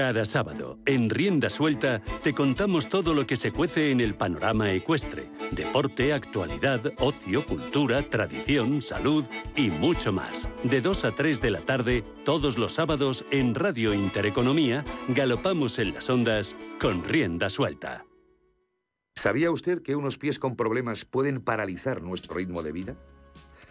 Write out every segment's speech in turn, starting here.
Cada sábado, en Rienda Suelta, te contamos todo lo que se cuece en el panorama ecuestre. Deporte, actualidad, ocio, cultura, tradición, salud y mucho más. De 2 a 3 de la tarde, todos los sábados, en Radio Intereconomía, galopamos en las ondas con Rienda Suelta. ¿Sabía usted que unos pies con problemas pueden paralizar nuestro ritmo de vida?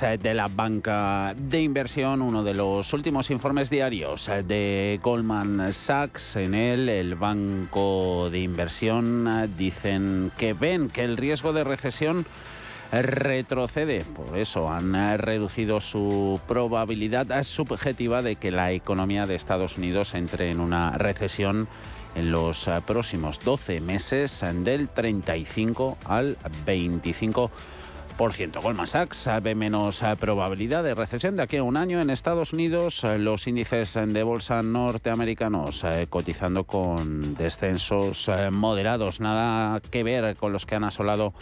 De la banca de inversión, uno de los últimos informes diarios de Goldman Sachs. En él, el banco de inversión dicen que ven que el riesgo de recesión retrocede. Por eso han reducido su probabilidad subjetiva de que la economía de Estados Unidos entre en una recesión en los próximos 12 meses del 35 al 25 Goldman Sachs ve menos eh, probabilidad de recesión de aquí a un año. En Estados Unidos. Eh, los índices de bolsa norteamericanos eh, cotizando con descensos moderados, nada que ver con los que han asolado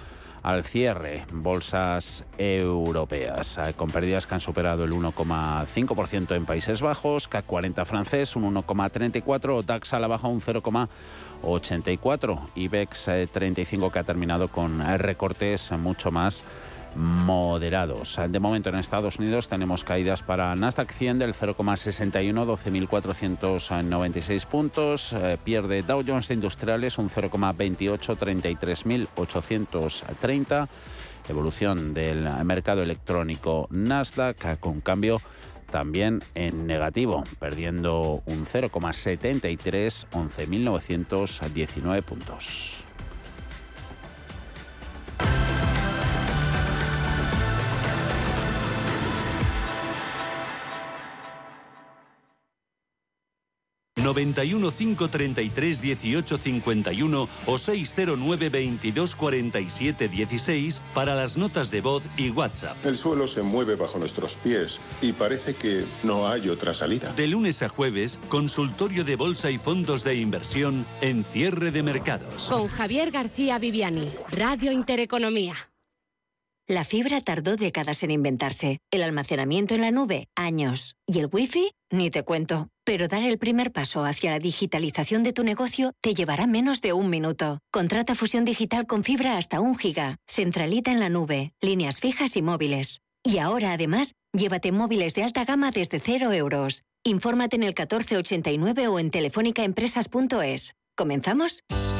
al cierre bolsas europeas, con pérdidas que han superado el 1,5% en Países Bajos, CAC 40 francés un 1,34, DAX a la baja un 0,84, IBEX 35 que ha terminado con recortes mucho más moderados. De momento en Estados Unidos tenemos caídas para Nasdaq 100 del 0,61, 12.496 puntos. Eh, pierde Dow Jones de Industriales un 0,28, 33.830. Evolución del mercado electrónico Nasdaq con cambio también en negativo, perdiendo un 0,73, 11.919 puntos. 91 533 18 51 o 609 22 47 16 para las notas de voz y WhatsApp. El suelo se mueve bajo nuestros pies y parece que no hay otra salida. De lunes a jueves, consultorio de bolsa y fondos de inversión en cierre de mercados. Con Javier García Viviani, Radio Intereconomía. La fibra tardó décadas en inventarse, el almacenamiento en la nube, años, y el wifi, ni te cuento. Pero dar el primer paso hacia la digitalización de tu negocio te llevará menos de un minuto. Contrata fusión digital con fibra hasta un giga, centralita en la nube, líneas fijas y móviles. Y ahora, además, llévate móviles de alta gama desde cero euros. Infórmate en el 1489 o en telefónicaempresas.es. ¿Comenzamos?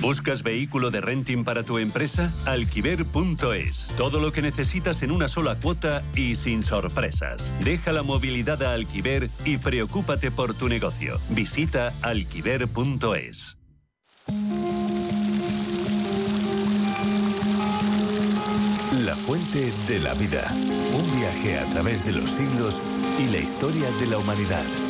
¿Buscas vehículo de renting para tu empresa? Alquiver.es. Todo lo que necesitas en una sola cuota y sin sorpresas. Deja la movilidad a Alquiver y preocúpate por tu negocio. Visita alquiver.es. La fuente de la vida. Un viaje a través de los siglos y la historia de la humanidad.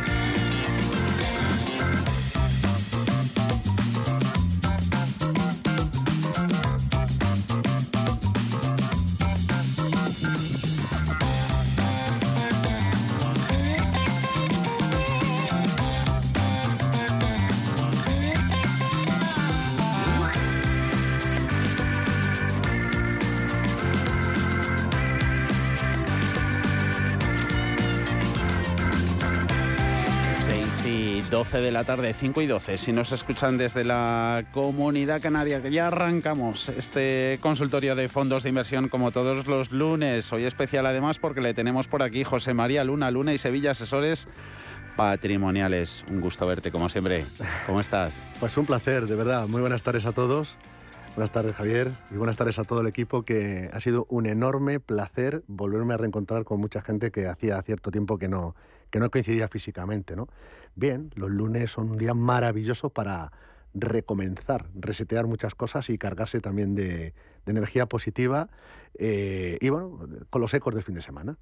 12 de la tarde, 5 y 12. Si nos escuchan desde la comunidad canaria, que ya arrancamos este consultorio de fondos de inversión como todos los lunes. Hoy especial además porque le tenemos por aquí José María Luna, Luna y Sevilla Asesores Patrimoniales. Un gusto verte como siempre. ¿Cómo estás? Pues un placer, de verdad. Muy buenas tardes a todos. Buenas tardes Javier y buenas tardes a todo el equipo que ha sido un enorme placer volverme a reencontrar con mucha gente que hacía cierto tiempo que no, que no coincidía físicamente, ¿no? Bien, los lunes son un día maravilloso para recomenzar, resetear muchas cosas y cargarse también de, energía positiva eh, y bueno, con los ecos del fin de semana.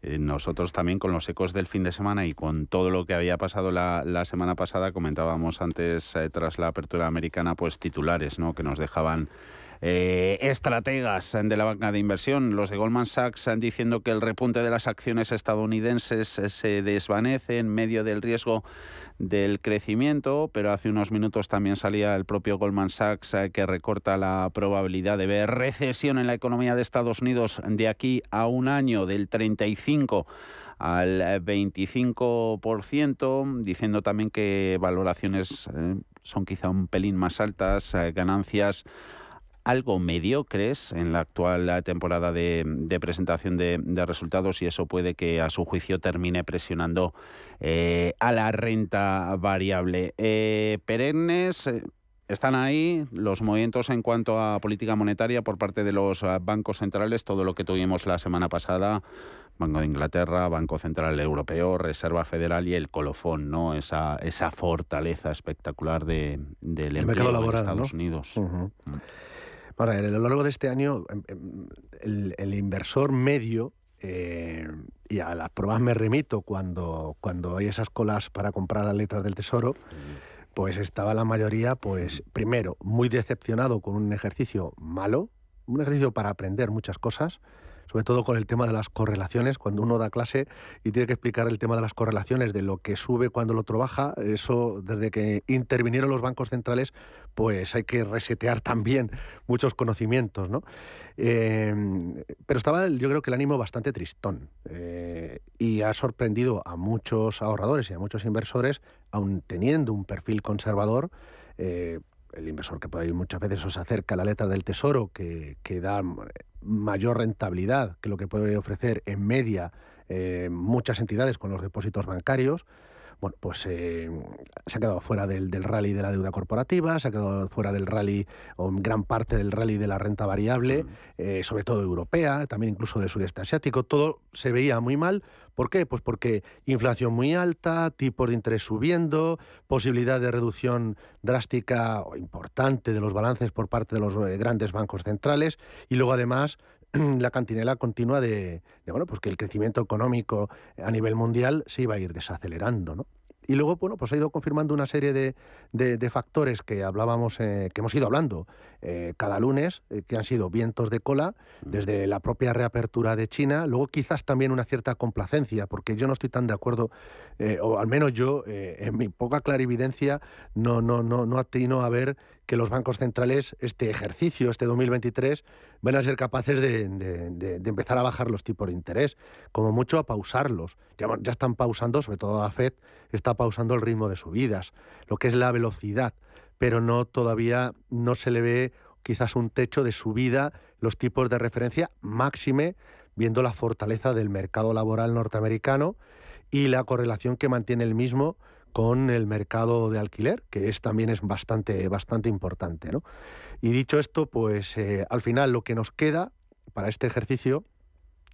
Eh, nosotros también con los ecos del fin de semana y con todo lo que había pasado la, semana pasada, comentábamos antes eh, tras la apertura americana, pues titulares ¿no? que nos dejaban eh, estrategas de la banca de inversión, los de Goldman Sachs, diciendo que el repunte de las acciones estadounidenses se desvanece en medio del riesgo del crecimiento, pero hace unos minutos también salía el propio Goldman Sachs eh, que recorta la probabilidad de ver recesión en la economía de Estados Unidos de aquí a un año del 35 al 25%, diciendo también que valoraciones eh, son quizá un pelín más altas, ganancias algo mediocres en la actual temporada de, presentación de, resultados y eso puede que a su juicio termine presionando eh, a la renta variable. Eh, perennes. Eh, están ahí los movimientos en cuanto a política monetaria por parte de los bancos centrales, todo lo que tuvimos la semana pasada, Banco de Inglaterra, Banco Central Europeo, Reserva Federal y el colofón, ¿no? Esa, esa fortaleza espectacular de, del empleo en Estados Unidos. Ahora, a lo largo de este año, em, em, el, inversor medio, eh, y a las pruebas me remito cuando, cuando hay esas colas para comprar las letras del tesoro, pues estaba la mayoría, pues primero, muy decepcionado con un ejercicio malo, un ejercicio para aprender muchas cosas, sobre todo con el tema de las correlaciones, cuando uno da clase y tiene que explicar el tema de las correlaciones, de lo que sube cuando lo otro baja, eso desde que intervinieron los bancos centrales, pues hay que resetear también muchos conocimientos, ¿no? Eh, pero estaba yo creo que el ánimo bastante tristón eh, y ha sorprendido a muchos ahorradores y a muchos inversores, aun teniendo un perfil conservador, eh, el inversor que puede ir muchas veces os acerca a la letra del tesoro, que, que da mayor rentabilidad que lo que puede ofrecer en media eh, muchas entidades con los depósitos bancarios, bueno, pues eh, se ha quedado fuera del, rally de la deuda corporativa, se ha quedado fuera del rally, o gran parte del rally de la renta variable, eh, sobre todo europea, también incluso de sudeste asiático. Todo se veía muy mal. ¿Por qué? Pues porque inflación muy alta, tipos de interés subiendo, posibilidad de reducción drástica o importante de los balances por parte de los eh, grandes bancos centrales y luego además la cantinela continua de, bueno, pues que el crecimiento económico a nivel mundial se iba a ir desacelerando, ¿no? Y luego, bueno, pues ha ido confirmando una serie de, de, factores que hablábamos, eh, que hemos ido hablando eh, cada lunes, eh, que han sido vientos de cola, desde la propia reapertura de China, luego quizás también una cierta complacencia, porque yo no estoy tan de acuerdo, o al menos yo, en mi poca clarividencia, no, no, no, no atino a ver que los bancos centrales, este ejercicio, este 2023, van a ser capaces de, de, empezar a bajar los tipos de interés, como mucho a pausarlos. Ya, ya están pausando, sobre todo la Fed, está pausando el ritmo de subidas, lo que es la velocidad, pero no todavía no se le ve quizás un techo de subida los tipos de referencia máxime viendo la fortaleza del mercado laboral norteamericano y la correlación que mantiene el mismo con el mercado de alquiler, que es también es bastante, importante. ¿no? Y dicho esto, pues eh, al final lo que nos queda para este ejercicio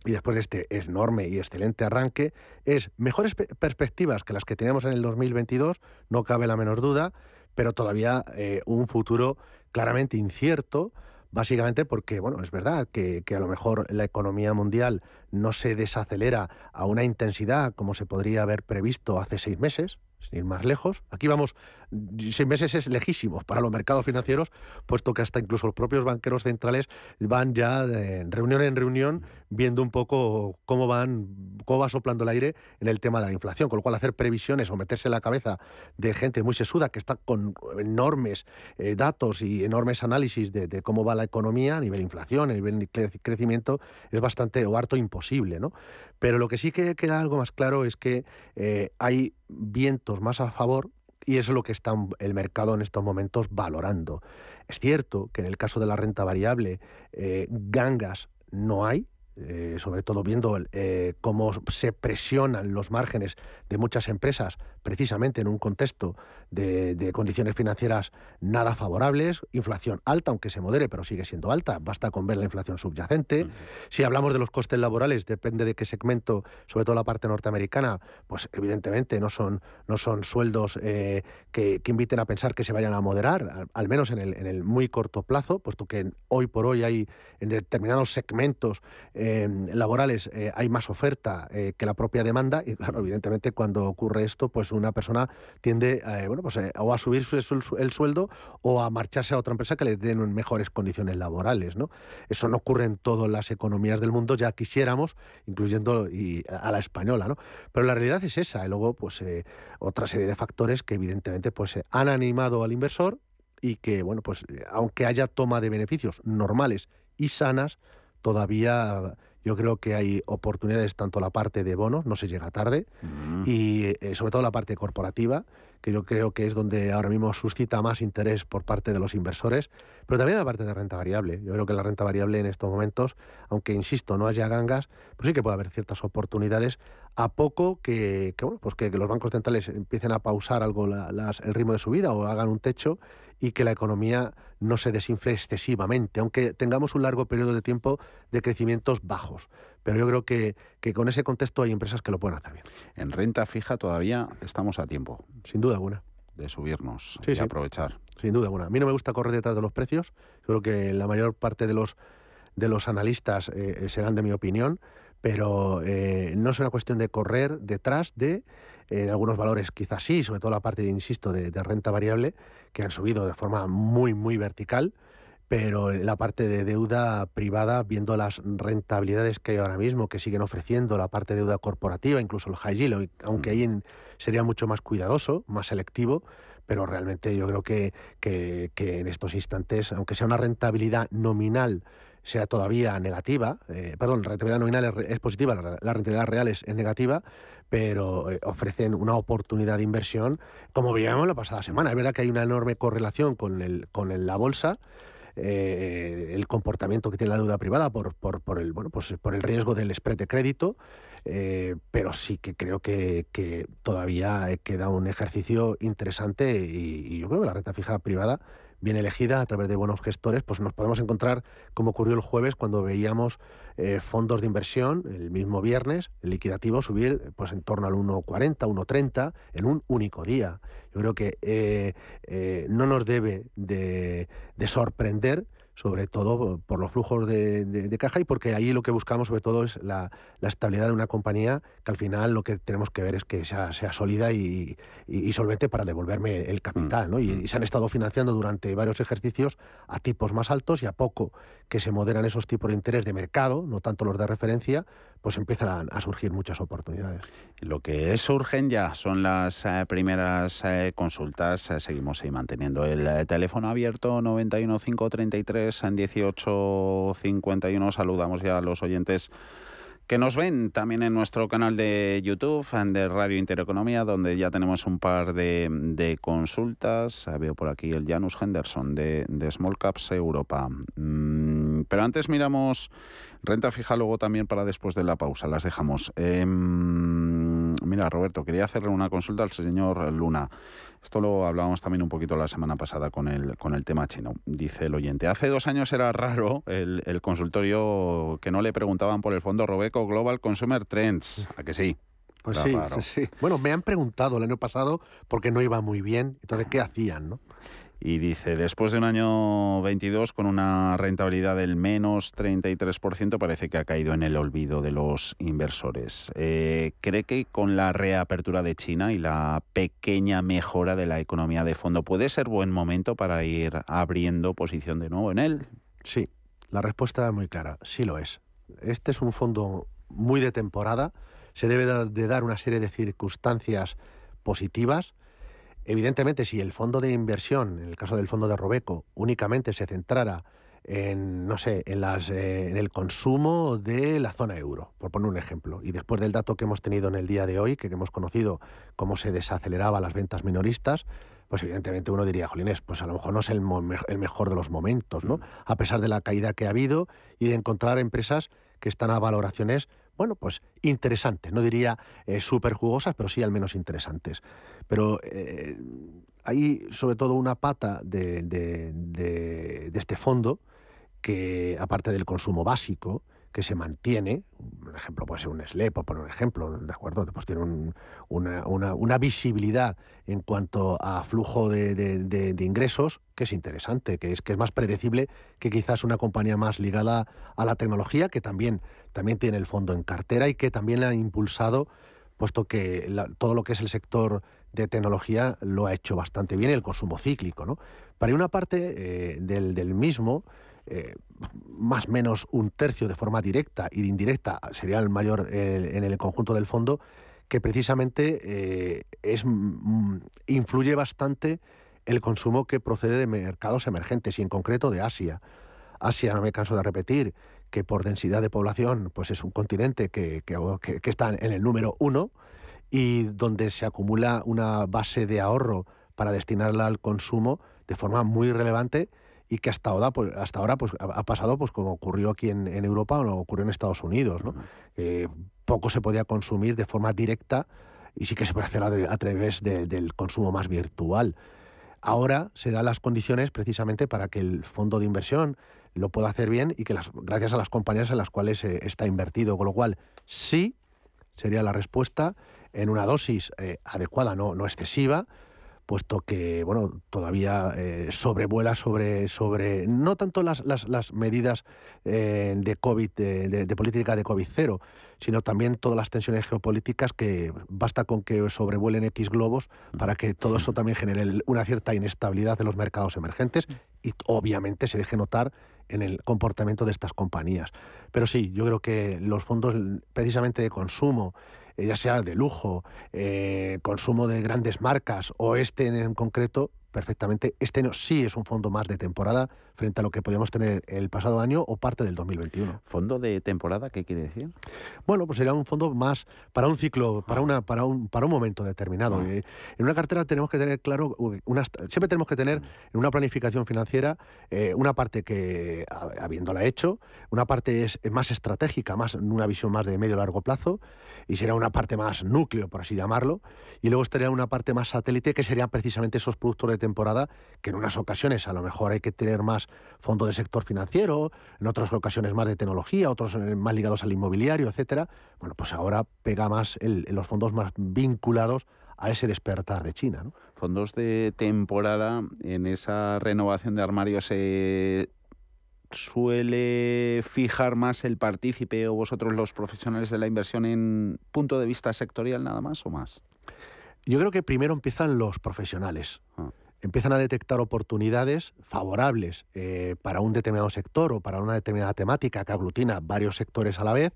y después de este enorme y excelente arranque, es mejores perspectivas que las que teníamos en el 2022, no cabe la menor duda, pero todavía eh, un futuro claramente incierto, básicamente porque, bueno, es verdad que, a lo mejor la economía mundial no se desacelera a una intensidad como se podría haber previsto hace seis meses, sin ir más lejos. Aquí vamos, seis meses es lejísimo para los mercados financieros, puesto que hasta incluso los propios banqueros centrales van ya de reunión en reunión viendo un poco cómo van, cómo va soplando el aire en el tema de la inflación, con lo cual hacer previsiones o meterse en la cabeza de gente muy sesuda que está con enormes eh, datos y enormes análisis de, cómo va la economía a nivel inflación, a nivel crecimiento, es bastante o harto imposible, ¿no? Pero lo que sí que queda algo más claro es que eh, hay vientos más a favor y eso es lo que está el mercado en estos momentos valorando. Es cierto que en el caso de la renta variable, eh, gangas no hay, eh, sobre todo viendo cómo se presionan los márgenes de muchas empresas, precisamente en un contexto de, condiciones financieras nada favorables, inflación alta, aunque se modere, pero sigue siendo alta, basta con ver la inflación subyacente. Si hablamos de los costes laborales, depende de qué segmento, sobre todo la parte norteamericana, pues evidentemente no son, no son sueldos eh, que, inviten a pensar que se vayan a moderar, al, menos en el, en el, muy corto plazo, puesto que hoy por hoy hay en determinados segmentos laborales eh, hay más oferta eh, que la propia demanda. Y claro, evidentemente cuando ocurre esto, pues una persona tiende eh, bueno, pues, o a subir el sueldo o a marcharse a otra empresa que le den mejores condiciones laborales. ¿no? Eso no ocurre en todas las economías del mundo, ya quisiéramos, incluyendo y a la española. ¿no? Pero la realidad es esa. Y luego, pues otra serie de factores que evidentemente pues, han animado al inversor y que, bueno, pues aunque haya toma de beneficios normales y sanas, todavía yo creo que hay oportunidades tanto la parte de bonos, no se llega tarde, y eh, sobre todo la parte corporativa, que yo creo que es donde ahora mismo suscita más interés por parte de los inversores, pero también la parte de renta variable. Yo creo que la renta variable en estos momentos, aunque insisto, no haya gangas, pues sí que puede haber ciertas oportunidades a poco que, bueno, pues que, los bancos centrales empiecen a pausar algo el ritmo de su vida o hagan un techo y que la economía no se desinfle excesivamente, aunque tengamos un largo periodo de tiempo de crecimientos bajos. Pero yo creo que, que con ese contexto hay empresas que lo pueden hacer bien. En renta fija todavía estamos a tiempo. Sin duda alguna. De subirnos y aprovechar. Sin duda alguna. A mí no me gusta correr detrás de los precios. Yo creo que la mayor parte de los, de los analistas eh, serán de mi opinión, pero eh, no es una cuestión de correr detrás de en algunos valores quizás sí, sobre todo la parte, insisto, de, renta variable, que han subido de forma muy, muy vertical, pero la parte de deuda privada, viendo las rentabilidades que hay ahora mismo, que siguen ofreciendo, la parte de deuda corporativa, incluso el high yield, aunque ahí sería mucho más cuidadoso, más selectivo, pero realmente yo creo que, que, en estos instantes, aunque sea una rentabilidad nominal, sea todavía negativa, eh, perdón, la rentabilidad nominal es, positiva, la, la, rentabilidad real es, negativa, pero eh, ofrecen una oportunidad de inversión, como veíamos la pasada semana. Es verdad que hay una enorme correlación con, el, con la bolsa, eh, el comportamiento que tiene la deuda privada por, por, por, el, bueno, pues por el riesgo del spread de crédito, eh, pero sí que creo que, que, todavía queda un ejercicio interesante y yo creo que la renta fija privada bien elegida a través de buenos gestores, pues nos podemos encontrar, como ocurrió el jueves, cuando veíamos eh, fondos de inversión el mismo viernes, el liquidativo, subir pues en torno al 1,40, 1,30 en un único día. Yo creo que eh, eh, no nos debe de, sorprender sobre todo por los flujos de, caja y porque ahí lo que buscamos sobre todo es la, estabilidad de una compañía que al final lo que tenemos que ver es que sea, sea sólida y, solvente para devolverme el capital. ¿no? Y, se han estado financiando durante varios ejercicios a tipos más altos y a poco que se moderan esos tipos de interés de mercado, no tanto los de referencia, pues empiezan a, surgir muchas oportunidades. Lo que surgen ya son las eh, primeras eh, consultas. Eh, seguimos ahí manteniendo el teléfono abierto 91533 en 1851. Saludamos ya a los oyentes que nos ven también en nuestro canal de YouTube, de Radio Intereconomía, donde ya tenemos un par de, consultas. Veo por aquí el Janus Henderson de, Small Caps Europa. Mm, pero antes miramos renta fija luego también para después de la pausa. Las dejamos. Em, mira, Roberto, quería hacerle una consulta al señor Luna. Esto lo hablábamos también un poquito la semana pasada con el, con el tema chino. Dice el oyente, hace dos años era raro el, el consultorio que no le preguntaban por el fondo Robeco Global Consumer Trends. ¿A que sí? Pues sí, sí, sí. Bueno, me han preguntado el año pasado porque no iba muy bien. Entonces, ¿qué hacían? ¿no? Y dice, después de un año 22 con una rentabilidad del menos 33%, parece que ha caído en el olvido de los inversores. Eh, ¿Cree que con la reapertura de China y la pequeña mejora de la economía de fondo puede ser buen momento para ir abriendo posición de nuevo en él? Sí, la respuesta es muy clara, sí lo es. Este es un fondo muy de temporada, se debe de dar una serie de circunstancias positivas Evidentemente, si el fondo de inversión, en el caso del fondo de Robeco, únicamente se centrara en, no sé, en, las, eh, en el consumo de la zona euro, por poner un ejemplo, y después del dato que hemos tenido en el día de hoy, que hemos conocido cómo se desaceleraba las ventas minoristas, pues evidentemente uno diría, Jolines, pues a lo mejor no es el, el, mejor de los momentos, ¿no? A pesar de la caída que ha habido y de encontrar empresas que están a valoraciones, bueno, pues interesantes, no diría eh, súper jugosas, pero sí al menos interesantes. Pero eh, hay sobre todo una pata de, este fondo que, aparte del consumo básico, que se mantiene, un ejemplo puede ser un SLE, por un ejemplo, ¿de acuerdo? Pues tiene una, visibilidad en cuanto a flujo de, ingresos que es interesante, que es, que es más predecible que quizás una compañía más ligada a la tecnología, que también, también tiene el fondo en cartera y que también le ha impulsado, puesto que todo lo que es el sector de tecnología lo ha hecho bastante bien, el consumo cíclico. ¿no? Para una parte eh, del, mismo, eh, más o menos un tercio de forma directa y indirecta sería el mayor eh, en el conjunto del fondo, que precisamente es, mm, influye bastante el consumo que procede de mercados emergentes y en concreto de Asia. Asia, no me canso de repetir, que por densidad de población pues es un continente que, que, que está en el número uno, y donde se acumula una base de ahorro para destinarla al consumo de forma muy relevante y que hasta ahora, pues, hasta ahora pues, ha pasado pues, como ocurrió aquí en, Europa o ocurrió en Estados Unidos. ¿no? poco se podía consumir de forma directa y sí que se puede hacer a, través del consumo más virtual. Ahora se dan las condiciones precisamente para que el fondo de inversión lo pueda hacer bien y que las, gracias a las compañías en las cuales eh, está invertido, con lo cual sí sería la respuesta en una dosis eh, adecuada, no, no excesiva, puesto que bueno todavía eh, sobrevuela sobre sobre no tanto las, las, medidas eh, de covid de, política de covid cero sino también todas las tensiones geopolíticas que basta con que sobrevuelen x globos para que todo eso también genere una cierta inestabilidad de los mercados emergentes y obviamente se deje notar en el comportamiento de estas compañías. Pero sí yo creo que los fondos precisamente de consumo ya sea de lujo, eh, consumo de grandes marcas o este en concreto, perfectamente. Este no, sí es un fondo más de temporada frente a lo que podíamos tener el pasado año o parte del 2021. ¿Fondo de temporada qué quiere decir? Bueno, pues sería un fondo más para un ciclo, para una para un para un momento determinado. Ah. Eh, en una cartera tenemos que tener claro siempre tenemos que tener en una planificación financiera eh, una parte que habiéndola hecho, una parte es más estratégica, más una visión más de medio largo plazo y sería una parte más núcleo por así llamarlo, y luego estaría una parte más satélite que serían precisamente esos productos de temporada que en unas ocasiones a lo mejor hay que tener más fondo de sector financiero, en otras ocasiones más de tecnología, otros eh, más ligados al inmobiliario, etcétera. Bueno, pues ahora pega más el, los fondos más vinculados a ese despertar de China. Fondos de temporada en esa renovación de armarios. Eh, suele fijar más el partícipe o vosotros los profesionales de la inversión en punto de vista sectorial nada más o más? Yo creo que primero empiezan los profesionales. Ah. Empiezan a detectar oportunidades favorables eh, para un determinado sector o para una determinada temática que aglutina varios sectores a la vez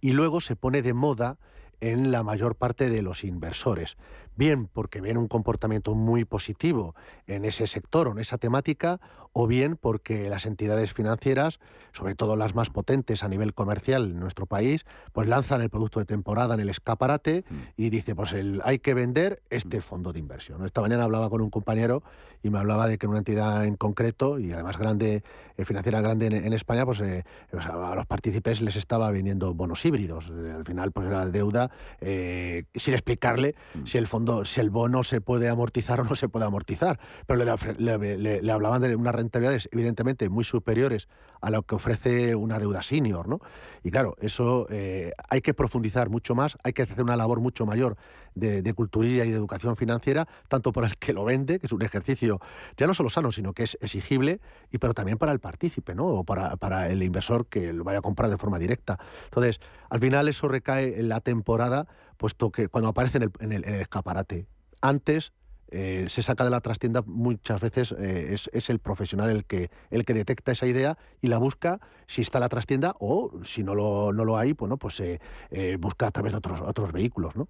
y luego se pone de moda en la mayor parte de los inversores bien porque ven un comportamiento muy positivo en ese sector o en esa temática, o bien porque las entidades financieras, sobre todo las más potentes a nivel comercial en nuestro país, pues lanzan el producto de temporada en el escaparate y dice, pues el, hay que vender este mm. fondo de inversión. Esta mañana hablaba con un compañero y me hablaba de que en una entidad en concreto, y además grande, financiera grande en, España, pues, eh, pues, a los partícipes les estaba vendiendo bonos híbridos. Eh, al final, pues era deuda sin explicarle mm. si el fondo si el bono se puede amortizar o no se puede amortizar. Pero le, hablaban de unas rentabilidades evidentemente muy superiores a lo que ofrece una deuda senior, ¿no? Y claro, eso eh, hay que profundizar mucho más, hay que hacer una labor mucho mayor de, de, culturilla y de educación financiera, tanto para el que lo vende, que es un ejercicio ya no solo sano, sino que es exigible, y pero también para el partícipe, ¿no? O para, para el inversor que lo vaya a comprar de forma directa. Entonces, al final eso recae en la temporada puesto que cuando aparece en el, escaparate. Antes eh, se saca de la trastienda muchas veces eh, es, el profesional el que el que detecta esa idea y la busca si está en la trastienda o si no lo, no lo hay bueno pues se eh, busca a través de otros otros vehículos no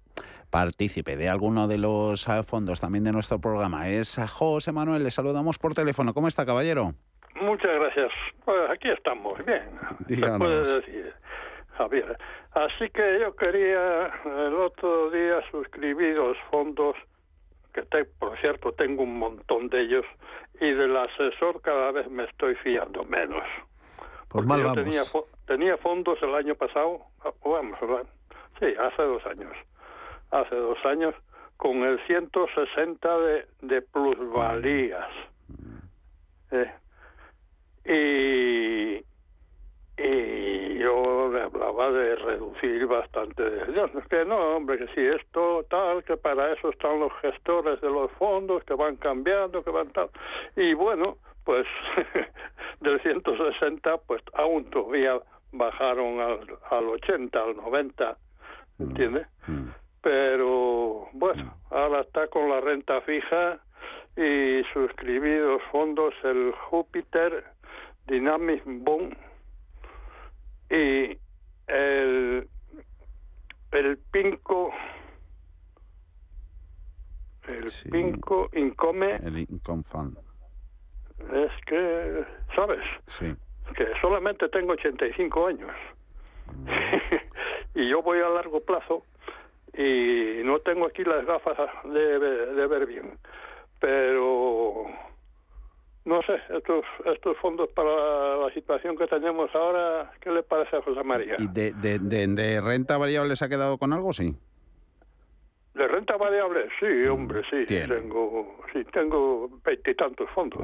partícipe de alguno de los fondos también de nuestro programa es José Manuel le saludamos por teléfono. Cómo está caballero muchas gracias. Pues aquí estamos bien. Se puede decir Javier. Así que yo quería el otro día suscribir los fondos, que por cierto tengo un montón de ellos, y del asesor cada vez me estoy fiando menos. Por mal vamos. Tenía, tenía, fondos el año pasado, ah, vamos, sí, hace dos años, hace dos años, con el 160 de, de plusvalías. Eh, y, y yo hablaba de reducir bastante. Es que no, hombre, que si esto tal, que para eso están los gestores de los fondos, que van cambiando, que van tal. Y bueno, pues del 160, pues aún todavía bajaron al, al 80, al 90, mm. ¿entiendes? Mm. Pero bueno, ahora está con la renta fija y suscribidos fondos el Júpiter Dynamic Bond y el, el pinco el pinco income. El income fund. Es que sabes sí. que solamente tengo 85 años. Mm. y yo voy a largo plazo y no tengo aquí las gafas de, de ver bien. Pero no sé, estos, estos fondos para la situación que tenemos ahora, ¿qué le parece a José María? ¿Y de, de, de, renta variable se ha quedado con algo, sí? De renta variable, sí, mm, hombre, sí. Tengo, sí, tengo veintitantos fondos.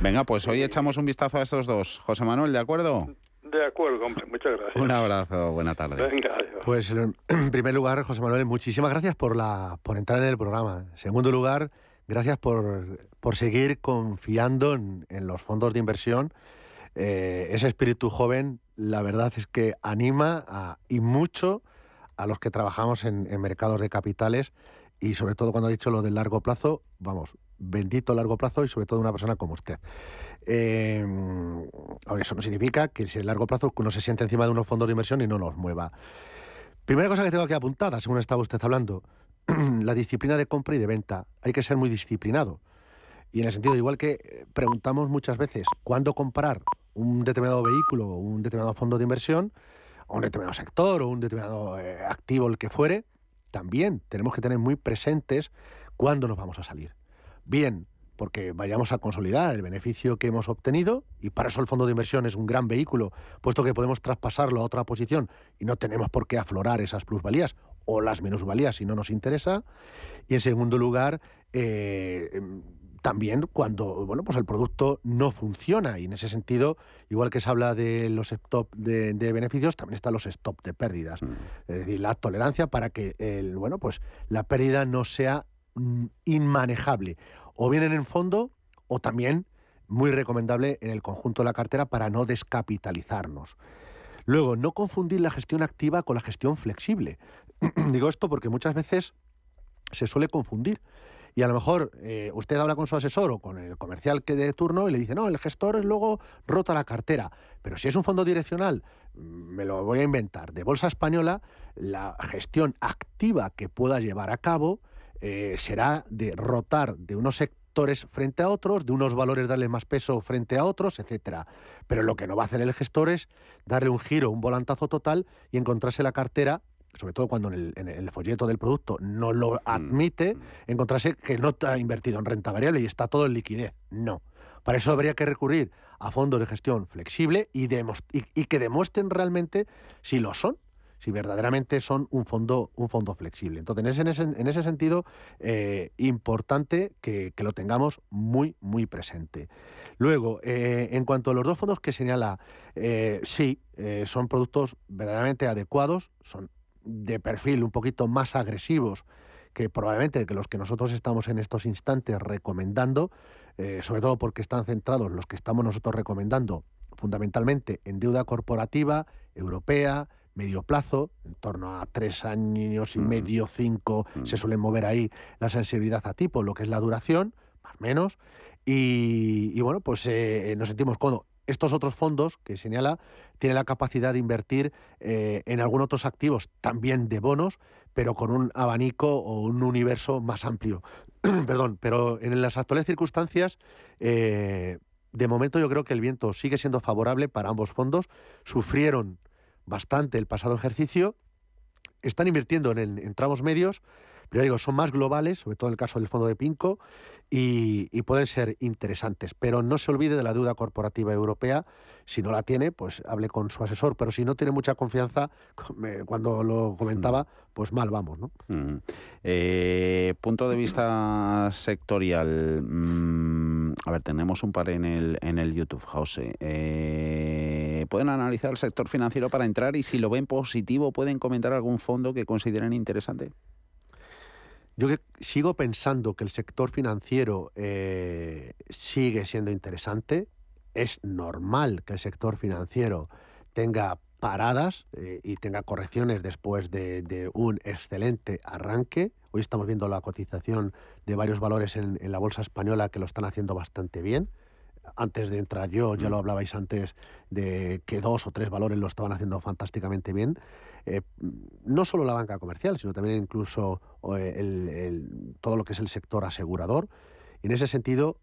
Venga, pues hoy echamos un vistazo a estos dos. José Manuel, ¿de acuerdo? De acuerdo, hombre, muchas gracias. Un abrazo, buena tarde. Venga, Pues en primer lugar, José Manuel, muchísimas gracias por, la, por entrar en el programa. En segundo lugar, Gracias por, por seguir confiando en, los fondos de inversión. Eh, ese espíritu joven, la verdad es que anima y mucho a los que trabajamos en, mercados de capitales y sobre todo cuando ha dicho lo del largo plazo, vamos, bendito largo plazo y sobre todo una persona como usted. Eh, eso no significa que si el largo plazo uno se siente encima de unos fondos de inversión y no los mueva. Primera cosa que tengo que apuntar, según estaba usted hablando, la disciplina de compra y de venta. Hay que ser muy disciplinado. Y en el sentido, igual que eh, preguntamos muchas veces cuándo comprar un determinado vehículo un determinado fondo de inversión, o un determinado sector o un determinado eh, activo, el que fuere, también tenemos que tener muy presentes cuándo nos vamos a salir. Bien, porque vayamos a consolidar el beneficio que hemos obtenido y para eso el fondo de inversión es un gran vehículo, puesto que podemos traspasarlo a otra posición y no tenemos por qué aflorar esas plusvalías o las minusvalías si no nos interesa. Y en segundo lugar, eh, también cuando bueno, pues el producto no funciona y en ese sentido, igual que se habla de los stop de, beneficios, también están los stop de pérdidas. Mm. Es decir, la tolerancia para que el, bueno, pues la pérdida no sea mm, inmanejable, o bien en el fondo o también muy recomendable en el conjunto de la cartera para no descapitalizarnos. Luego, no confundir la gestión activa con la gestión flexible. Digo esto porque muchas veces se suele confundir. Y a lo mejor eh, usted habla con su asesor o con el comercial que de turno y le dice, no, el gestor luego rota la cartera. Pero si es un fondo direccional, mm, me lo voy a inventar, de Bolsa Española, la gestión activa que pueda llevar a cabo eh, será de rotar de unos sectores frente a otros, de unos valores darle más peso frente a otros, etcétera. Pero lo que no va a hacer el gestor es darle un giro, un volantazo total y encontrarse la cartera sobre todo cuando en el, folleto del producto no lo mm. admite, encontrarse que no está invertido en renta variable y está todo en liquidez. No. Para eso habría que recurrir a fondos de gestión flexible y, y, que demuestren realmente si lo son, si verdaderamente son un fondo, un fondo flexible. Entonces, en ese, en ese sentido, eh, importante que, lo tengamos muy, muy presente. Luego, eh, en cuanto a los dos fondos que señala, eh, sí, son productos verdaderamente adecuados, son de perfil un poquito más agresivos que probablemente que los que nosotros estamos en estos instantes recomendando, eh, sobre todo porque están centrados los que estamos nosotros recomendando fundamentalmente en deuda corporativa, europea, medio plazo, en torno a tres años y medio, cinco, se suele mover ahí la sensibilidad a tipo, lo que es la duración, más o menos, y, bueno, pues eh, nos sentimos cómodos. Estos otros fondos que señala tienen la capacidad de invertir eh, en algunos otros activos, también de bonos, pero con un abanico o un universo más amplio. Perdón, pero en las actuales circunstancias, eh, de momento yo creo que el viento sigue siendo favorable para ambos fondos. Sufrieron bastante el pasado ejercicio, están invirtiendo en, en tramos medios, pero digo, son más globales, sobre todo en el caso del fondo de Pinco, y, pueden ser interesantes. Pero no se olvide de la deuda corporativa europea. Si no la tiene, pues hable con su asesor. Pero si no tiene mucha confianza, cuando lo comentaba, mm. pues mal vamos. ¿no? Mm. Eh, punto de vista sectorial. Mm, a ver, tenemos un par en el, en el YouTube, José. Eh, ¿Pueden analizar el sector financiero para entrar y si lo ven positivo, pueden comentar algún fondo que consideren interesante? Yo sigo pensando que el sector financiero eh, sigue siendo interesante. Es normal que el sector financiero tenga paradas eh, y tenga correcciones después de, un excelente arranque. Hoy estamos viendo la cotización de varios valores en, la bolsa española que lo están haciendo bastante bien. Antes de entrar yo, ya lo mm. hablabais antes de que dos o tres valores lo estaban haciendo fantásticamente bien. Eh, no solo la banca comercial, sino también incluso eh, todo lo que es el sector asegurador. Y en ese sentido,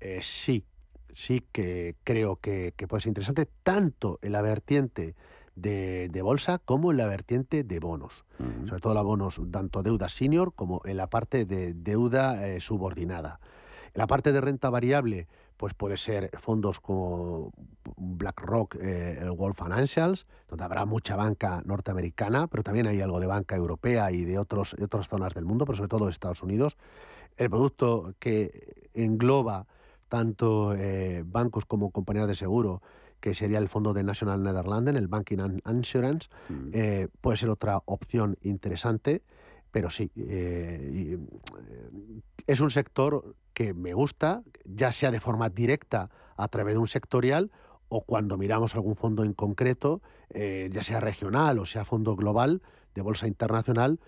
eh, sí, sí que creo que, puede ser interesante tanto en la vertiente de, bolsa como en la vertiente de bonos. Sobre todo la bonos, tanto deuda senior como en la parte de deuda subordinada. En la parte de renta variable, pues puede ser fondos como BlackRock, eh, World Financials, donde habrá mucha banca norteamericana, pero también hay algo de banca europea y de, otros, otras zonas del mundo, pero sobre todo de Estados Unidos. El producto que engloba tanto eh, bancos como compañías de seguro, que sería el fondo de National Netherlands, el Banking and Insurance, mm. eh, puede ser otra opción interesante, pero sí, es un sector que me gusta, ya sea de forma directa a través de un sectorial o cuando miramos algún fondo en concreto, eh, ya sea regional o sea fondo global de bolsa internacional,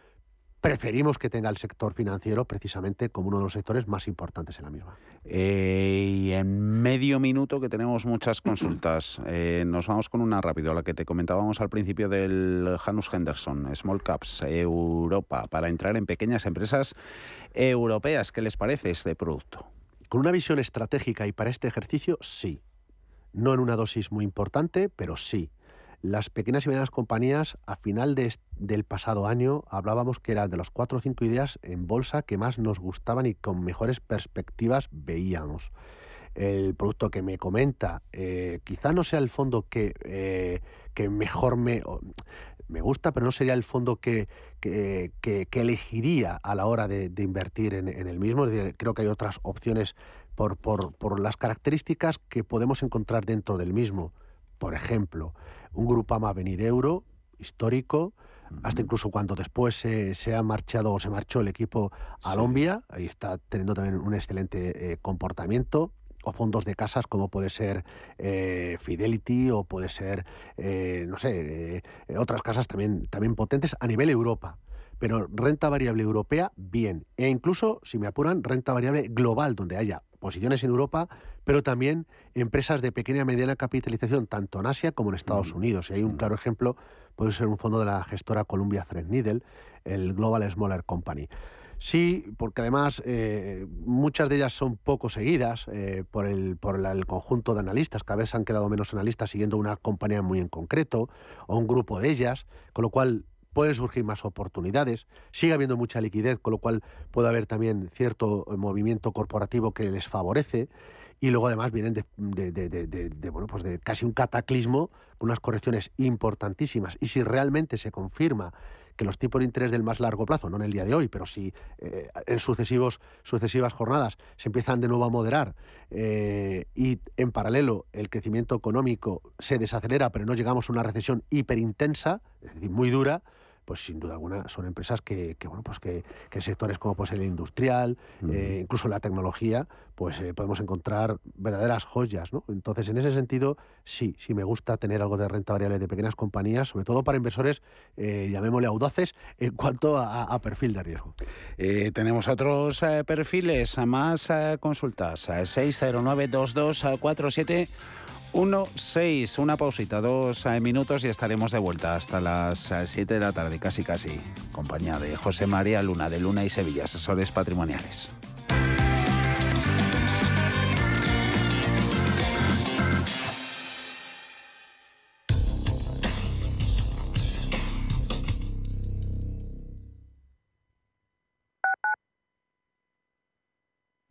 preferimos que tenga el sector financiero precisamente como uno de los sectores más importantes en la misma. Eh, y en medio minuto, que tenemos muchas consultas, eh, nos vamos con una rápido, la que te comentábamos al principio del Janus Henderson, Small Caps Europa, para entrar en pequeñas empresas europeas. ¿Qué les parece este producto? Con una visión estratégica y para este ejercicio, sí. No en una dosis muy importante, pero sí. Las pequeñas y medianas compañías, a final del pasado año, hablábamos que eran de los cuatro o cinco ideas en bolsa que más nos gustaban y con mejores perspectivas veíamos. El producto que me comenta, eh, quizá no sea el fondo que, eh, que mejor me, me gusta, pero no sería el fondo que, que, elegiría a la hora de, invertir en, el mismo. creo que hay otras opciones por, por, por las características que podemos encontrar dentro del mismo. Por ejemplo, un Grupama Venir Euro histórico, hasta incluso cuando después se, ha marchado o se marchó el equipo a Lombia, ahí está teniendo también un excelente eh, comportamiento. o fondos de casas como puede ser eh, Fidelity o puede ser, eh, no sé, otras casas también, también potentes a nivel Europa. Pero renta variable europea, bien. E incluso, si me apuran, renta variable global, donde haya posiciones en Europa, pero también empresas de pequeña y mediana capitalización, tanto en Asia como en Estados Unidos. Y hay un claro ejemplo, puede ser un fondo de la gestora Columbia Threadneedle, el Global Smaller Company. Sí, porque además eh, muchas de ellas son poco seguidas eh, por, el, por el conjunto de analistas. Cada vez han quedado menos analistas siguiendo una compañía muy en concreto o un grupo de ellas, con lo cual pueden surgir más oportunidades. Sigue habiendo mucha liquidez, con lo cual puede haber también cierto movimiento corporativo que les favorece y luego además vienen de, de, bueno, pues de casi un cataclismo con unas correcciones importantísimas. Y si realmente se confirma que los tipos de interés del más largo plazo, no en el día de hoy, pero si eh, en sucesivos, sucesivas jornadas se empiezan de nuevo a moderar eh, y en paralelo el crecimiento económico se desacelera, pero no llegamos a una recesión hiperintensa, es decir, muy dura, pues sin duda alguna son empresas que, bueno pues que, que, sectores como pues el industrial eh, incluso la tecnología pues eh, podemos encontrar verdaderas joyas no entonces en ese sentido sí sí me gusta tener algo de renta variable de pequeñas compañías sobre todo para inversores eh, llamémosle audaces en cuanto a, perfil de riesgo. Tenemos otros perfiles. Más consultas. 6092247 1, 6, una pausita, dos eh, minutos y estaremos de vuelta hasta las 7 eh, de la tarde, casi casi, compañía de José María Luna de Luna y Sevilla, asesores patrimoniales.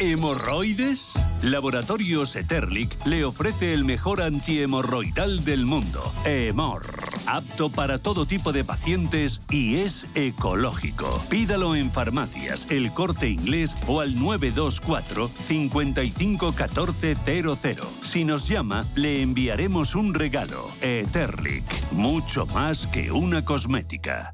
¿Hemorroides? Laboratorios Eterlic le ofrece el mejor antihemorroidal del mundo, Hemor. Apto para todo tipo de pacientes y es ecológico. Pídalo en farmacias, el corte inglés o al 924 551400. Si nos llama, le enviaremos un regalo. Eterlic, mucho más que una cosmética.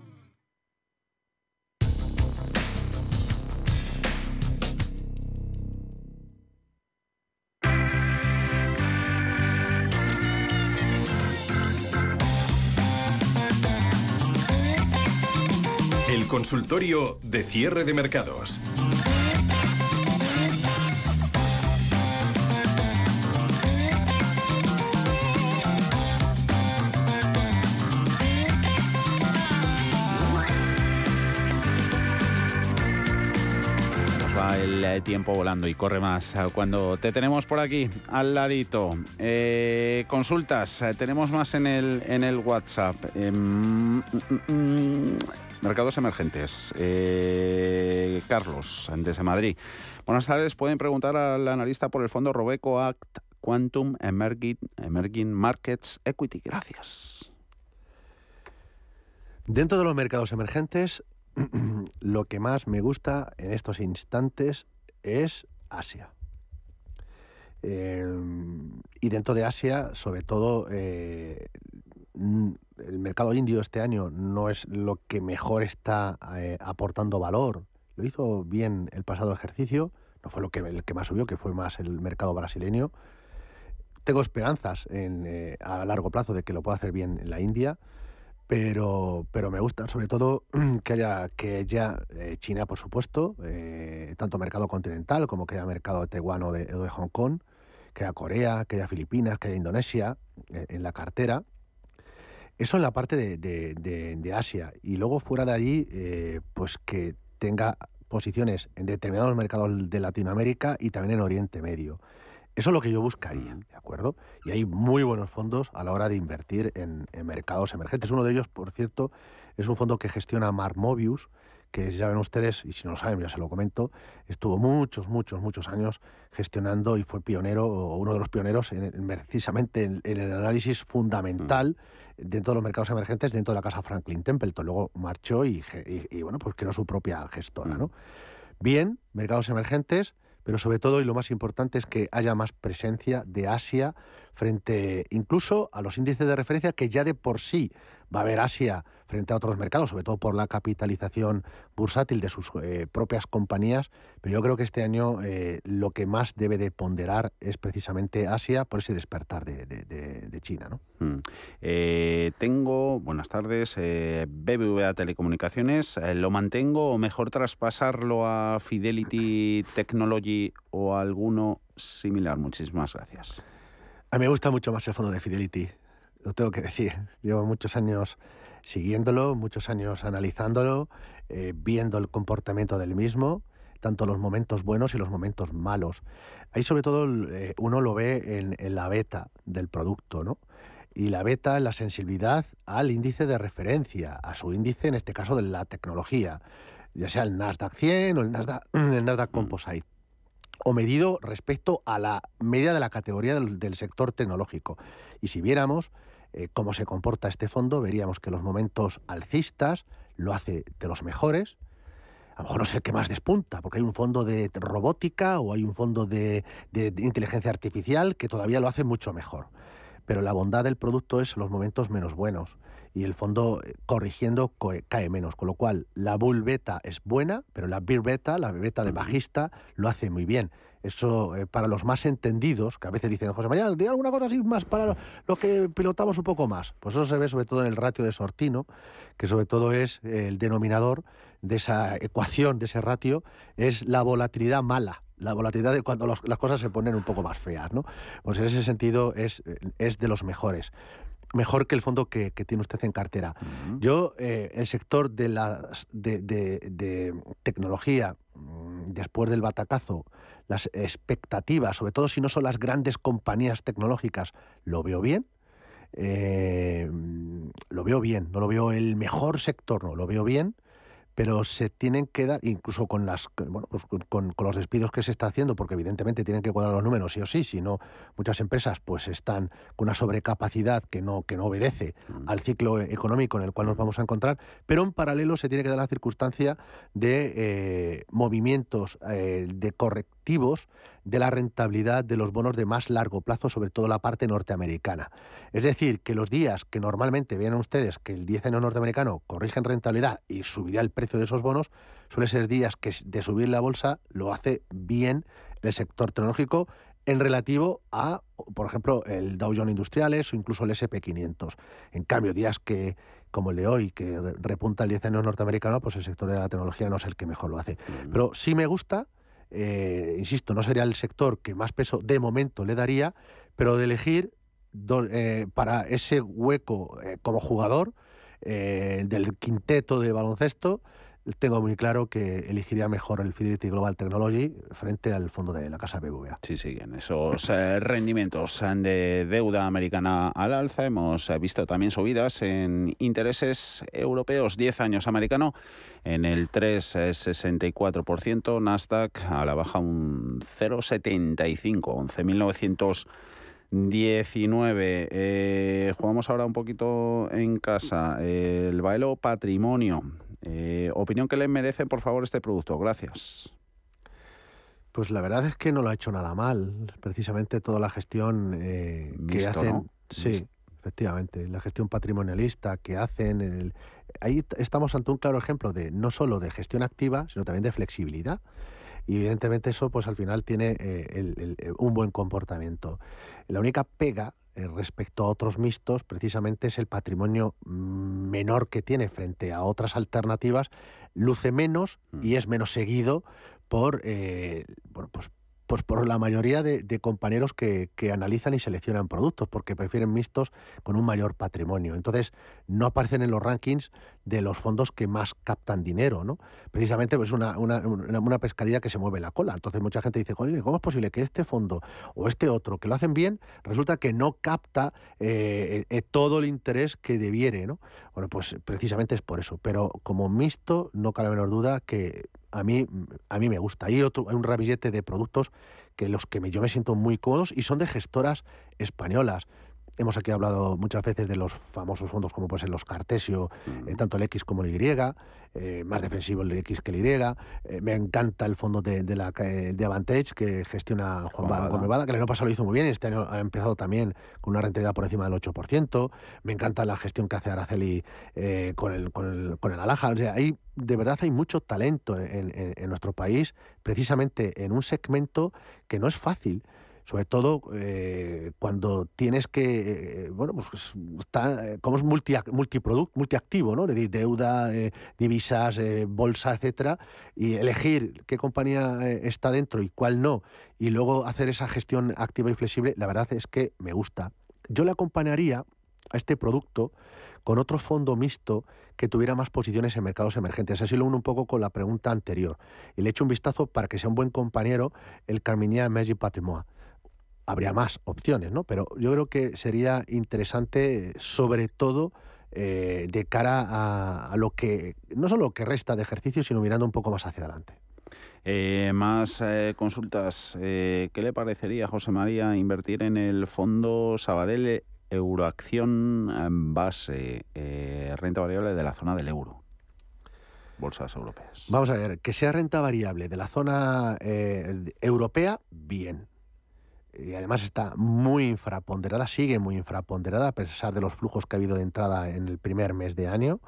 consultorio de cierre de mercados. Eh, tiempo volando y corre más eh, cuando te tenemos por aquí al ladito. Eh, consultas, tenemos más en el, en el WhatsApp. Em, mm, mm, mm, Mercados emergentes. Eh, Carlos, desde Madrid. Buenas tardes. Pueden preguntar al analista por el fondo Robeco Act Quantum Emerging, Emerging Markets Equity. Gracias. Dentro de los mercados emergentes, lo que más me gusta en estos instantes es Asia. Em, y dentro de Asia, sobre todo, eh, el mercado indio este año no es lo que mejor está eh, aportando valor. Lo hizo bien el pasado ejercicio, no fue lo que, el que más subió, que fue más el mercado brasileño. Tengo esperanzas eh, a largo plazo de que lo pueda hacer bien en la India pero, pero me gusta sobre todo que haya que ya eh, China, por supuesto, eh, tanto mercado continental como que haya mercado de Taiwán o de, Hong Kong, que haya Corea, que haya Filipinas, que haya Indonesia eh, en la cartera. Eso en la parte de, de Asia. Y luego fuera de allí, pues que tenga posiciones en determinados mercados de Latinoamérica y también en Oriente Medio. Eso es lo que yo buscaría, ¿de acuerdo? Y hay muy buenos fondos a la hora de invertir en, mercados emergentes. Uno de ellos, por cierto, es un fondo que gestiona Mar Mobius, que ya ven ustedes, y si no lo saben, ya se lo comento, estuvo muchos, muchos, muchos años gestionando y fue pionero, o uno de los pioneros en, precisamente en, el análisis fundamental dentro de los mercados emergentes, dentro de la casa Franklin Templeton. Luego marchó y, bueno, pues creó su propia gestora, ¿no? Bien, mercados emergentes, pero sobre todo y lo más importante es que haya más presencia de Asia frente incluso a los índices de referencia que ya de por sí va a haber Asia frente a otros mercados, sobre todo por la capitalización bursátil de sus eh, propias compañías, pero yo creo que este año eh, lo que más debe de ponderar es precisamente Asia por ese despertar de, China. ¿no? Mm. Eh, tengo, buenas tardes, BBVA Telecomunicaciones, ¿lo mantengo o mejor traspasarlo a Fidelity Technology o a alguno similar? Muchísimas gracias. A mí me gusta mucho más el fondo de Fidelity, lo tengo que decir. Llevo muchos años siguiéndolo, muchos años analizándolo, eh, viendo el comportamiento del mismo, tanto los momentos buenos y los momentos malos. Ahí sobre todo eh, uno lo ve en, la beta del producto, ¿no? Y la beta es la sensibilidad al índice de referencia, a su índice, en este caso de la tecnología, ya sea el Nasdaq 100 o el Nasdaq, el Nasdaq mm. Composite o medido respecto a la media de la categoría del sector tecnológico. Y si viéramos, eh, cómo se comporta este fondo, veríamos que los momentos alcistas lo hace de los mejores. A lo mejor no sé qué más despunta, porque hay un fondo de robótica o hay un fondo de, inteligencia artificial que todavía lo hace mucho mejor. Pero la bondad del producto es los momentos menos buenos y el fondo eh, corrigiendo cae menos, con lo cual la bull beta es buena, pero la beer beta, la beta de bajista, lo hace muy bien. Eso eh, para los más entendidos, que a veces dicen, José María, di alguna cosa así más para los que pilotamos un poco más. Pues eso se ve sobre todo en el ratio de Sortino, que sobre todo es el denominador de esa ecuación, de ese ratio, es la volatilidad mala la volatilidad de cuando las cosas se ponen un poco más feas, ¿no? Pues en ese sentido es, es de los mejores mejor que el fondo que, tiene usted en cartera. Yo, eh, el sector de, las, de, tecnología, mm, después del batacazo, las expectativas, sobre todo si no son las grandes compañías tecnológicas, lo veo bien. Eh, mm, lo veo bien, no lo veo el mejor sector, no, lo veo bien pero se tienen que dar, incluso con las bueno, pues con, los despidos que se está haciendo, porque evidentemente tienen que cuadrar los números sí o sí, si no muchas empresas pues están con una sobrecapacidad que no, que no obedece mm. al ciclo económico en el cual nos vamos a encontrar, pero en paralelo se tiene que dar la circunstancia de eh, movimientos eh, de correctivos de la rentabilidad de los bonos de más largo plazo, sobre todo la parte norteamericana. Es decir, que los días que normalmente vean ustedes que el 10 año norteamericano corrige en rentabilidad y subiría el precio de esos bonos, suele ser días que de subir la bolsa lo hace bien el sector tecnológico en relativo a, por ejemplo, el Dow Jones Industriales o incluso el SP500. En cambio, días que como el de hoy, que repunta el 10 año norteamericano, pues el sector de la tecnología no es el que mejor lo hace. Pero sí me gusta eh, insisto, no sería el sector que más peso de momento le daría, pero de elegir eh, para ese hueco eh, como jugador del quinteto de baloncesto, tengo muy claro que elegiría mejor el Fidelity Global Technology frente al fondo de la casa BBVA. Sí, siguen esos rendimientos de deuda americana al alza. Hemos visto también subidas en intereses europeos 10 años americano en el 3,64%, Nasdaq a la baja un 0,75, 11.900 19. Eh, jugamos ahora un poquito en casa. el bailo patrimonio. Eh, opinión que le merece, por favor, este producto. Gracias. Pues la verdad es que no lo ha hecho nada mal. Precisamente toda la gestión eh, que hacen. Sí, efectivamente. La gestión patrimonialista que hacen. ahí estamos ante un claro ejemplo de no solo de gestión activa, sino también de flexibilidad. Y evidentemente eso, pues al final tiene eh, un buen comportamiento. La única pega eh, respecto a otros mixtos, precisamente es el patrimonio menor que tiene frente a otras alternativas, luce menos y mm. es menos seguido por, eh, bueno, pues pues por la mayoría de, compañeros que, analizan y seleccionan productos, porque prefieren mixtos con un mayor patrimonio. Entonces, no aparecen en los rankings de los fondos que más captan dinero, ¿no? Precisamente es pues, una, una, pescadilla que se mueve la cola. Entonces, mucha gente dice, ¿cómo es posible que este fondo o este otro, que lo hacen bien, resulta que no capta eh, eh, todo el interés que debiere, ¿no? Bueno, pues precisamente es por eso. Pero como mixto, no cabe menor duda que a mí, a mí me gusta. Hay, otro, hay un ramillete de productos que los que me, yo me siento muy cómodos y son de gestoras españolas. Hemos aquí hablado muchas veces de los famosos fondos como pues los Cartesio, eh, tanto el X como el Y, eh, más defensivo el X que el Y. Eh, me encanta el fondo de, de, la, de Avantage que gestiona Juan, Juan que el año pasado lo hizo muy bien, este año ha empezado también con una rentabilidad por encima del 8%. Me encanta la gestión que hace Araceli con, el, con, el, con el Alaja. O sea, hay, de verdad hay mucho talento en, en nuestro país, precisamente en un segmento que no es fácil sobre todo eh, cuando tienes que, eh, bueno, pues está, como es multi, multiactivo, ¿no? De deuda, eh, divisas, bolsa, etcétera, y elegir qué compañía está dentro y cuál no, y luego hacer esa gestión activa y flexible, la verdad es que me gusta. Yo le acompañaría a este producto con otro fondo mixto que tuviera más posiciones en mercados emergentes. Así lo uno un poco con la pregunta anterior. Y le echo un vistazo para que sea un buen compañero el Carminia Magic Patrimoine habría más opciones, ¿no? Pero yo creo que sería interesante, sobre todo, eh, de cara a, lo que, no solo lo que resta de ejercicio, sino mirando un poco más hacia adelante. Eh, más eh, consultas. ¿Qué le parecería, José María, invertir en el fondo Sabadell Euroacción en base, renta variable de la zona del euro? Bolsas europeas. Vamos a ver, que sea renta variable de la zona europea, bien y además está muy infraponderada, sigue muy infraponderada a pesar de los flujos que ha habido de entrada en el primer mes de año,